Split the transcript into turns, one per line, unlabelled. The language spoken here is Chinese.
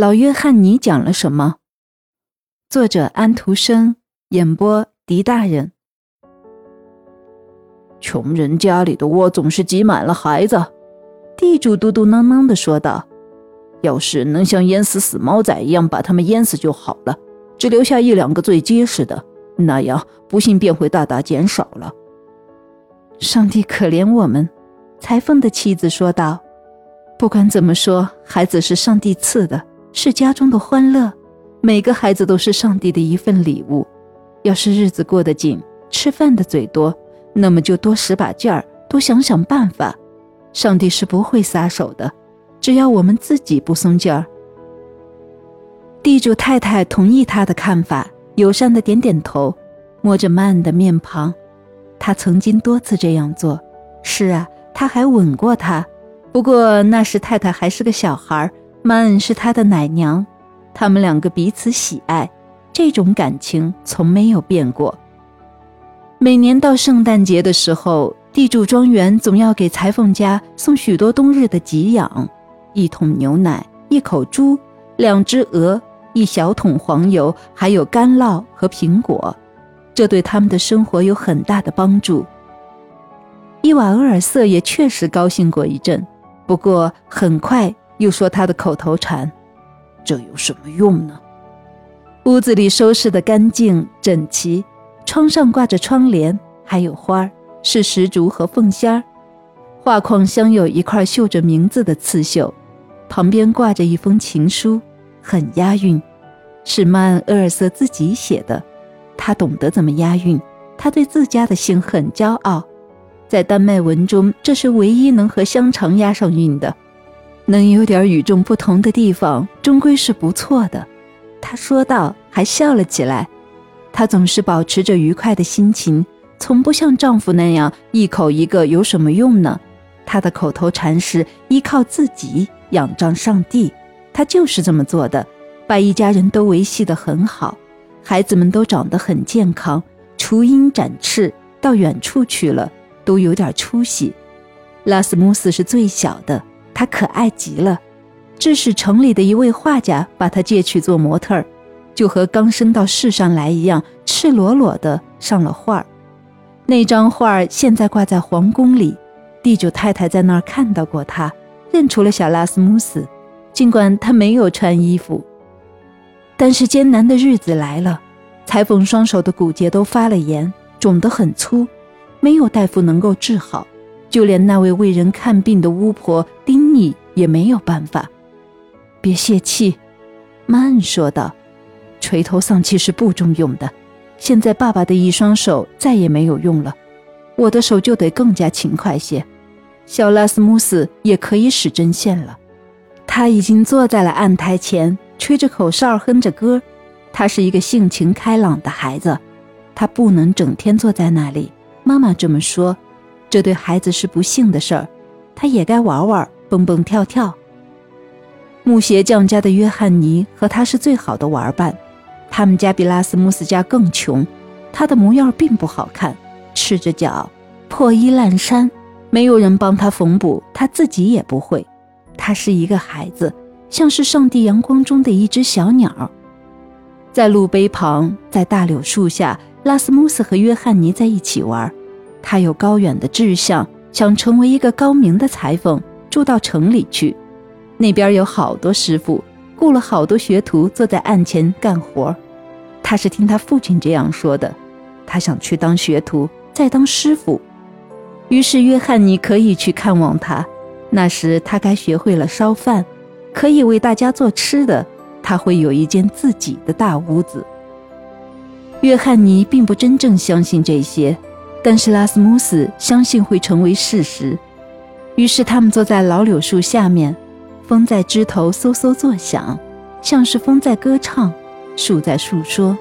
老约翰尼讲了什么？作者安徒生，演播狄大人。
穷人家里的窝总是挤满了孩子，
地主嘟嘟囔囔的说道：“
要是能像淹死死猫仔一样把他们淹死就好了，只留下一两个最结实的，那样不幸便会大大减少了。”
上帝可怜我们，裁缝的妻子说道：“不管怎么说，孩子是上帝赐的。”是家中的欢乐，每个孩子都是上帝的一份礼物。要是日子过得紧，吃饭的嘴多，那么就多使把劲儿，多想想办法。上帝是不会撒手的，只要我们自己不松劲儿。地主太太同意他的看法，友善的点点头，摸着曼的面庞。他曾经多次这样做。是啊，他还吻过她，不过那时太太还是个小孩儿儿。曼是他的奶娘，他们两个彼此喜爱，这种感情从没有变过。每年到圣诞节的时候，地主庄园总要给裁缝家送许多冬日的给养：一桶牛奶、一口猪、两只鹅、一小桶黄油，还有干酪和苹果。这对他们的生活有很大的帮助。伊瓦厄尔瑟也确实高兴过一阵，不过很快。又说他的口头禅：“
这有什么用呢？”
屋子里收拾得干净整齐，窗上挂着窗帘，还有花儿，是石竹和凤仙儿。画框镶有一块绣着名字的刺绣，旁边挂着一封情书，很押韵，是曼厄尔瑟自己写的。他懂得怎么押韵，他对自家的姓很骄傲，在丹麦文中，这是唯一能和香肠押上韵的。能有点与众不同的地方，终归是不错的。他说道，还笑了起来。她总是保持着愉快的心情，从不像丈夫那样一口一个有什么用呢？她的口头禅是依靠自己，仰仗上帝。她就是这么做的，把一家人都维系得很好，孩子们都长得很健康，雏鹰展翅到远处去了，都有点出息。拉斯穆斯是最小的。她可爱极了，致使城里的一位画家把她借去做模特儿，就和刚生到世上来一样，赤裸裸的上了画儿。那张画儿现在挂在皇宫里，地主太太在那儿看到过她，认出了小拉斯穆斯，尽管他没有穿衣服。但是艰难的日子来了，裁缝双手的骨节都发了炎，肿得很粗，没有大夫能够治好。就连那位为人看病的巫婆丁尼也没有办法。别泄气，曼说道：“垂头丧气是不中用的。现在爸爸的一双手再也没有用了，我的手就得更加勤快些。小拉斯穆斯也可以使针线了。他已经坐在了案台前，吹着口哨，哼着歌。他是一个性情开朗的孩子，他不能整天坐在那里。妈妈这么说。”这对孩子是不幸的事儿，他也该玩玩，蹦蹦跳跳。木鞋匠家的约翰尼和他是最好的玩伴，他们家比拉斯穆斯家更穷，他的模样并不好看，赤着脚，破衣烂衫，没有人帮他缝补，他自己也不会。他是一个孩子，像是上帝阳光中的一只小鸟。在路碑旁，在大柳树下，拉斯穆斯和约翰尼在一起玩。他有高远的志向，想成为一个高明的裁缝，住到城里去。那边有好多师傅，雇了好多学徒，坐在案前干活。他是听他父亲这样说的。他想去当学徒，再当师傅。于是约翰尼可以去看望他。那时他该学会了烧饭，可以为大家做吃的。他会有一间自己的大屋子。约翰尼并不真正相信这些。但是拉斯穆斯相信会成为事实，于是他们坐在老柳树下面，风在枝头嗖嗖作响，像是风在歌唱，树在诉说。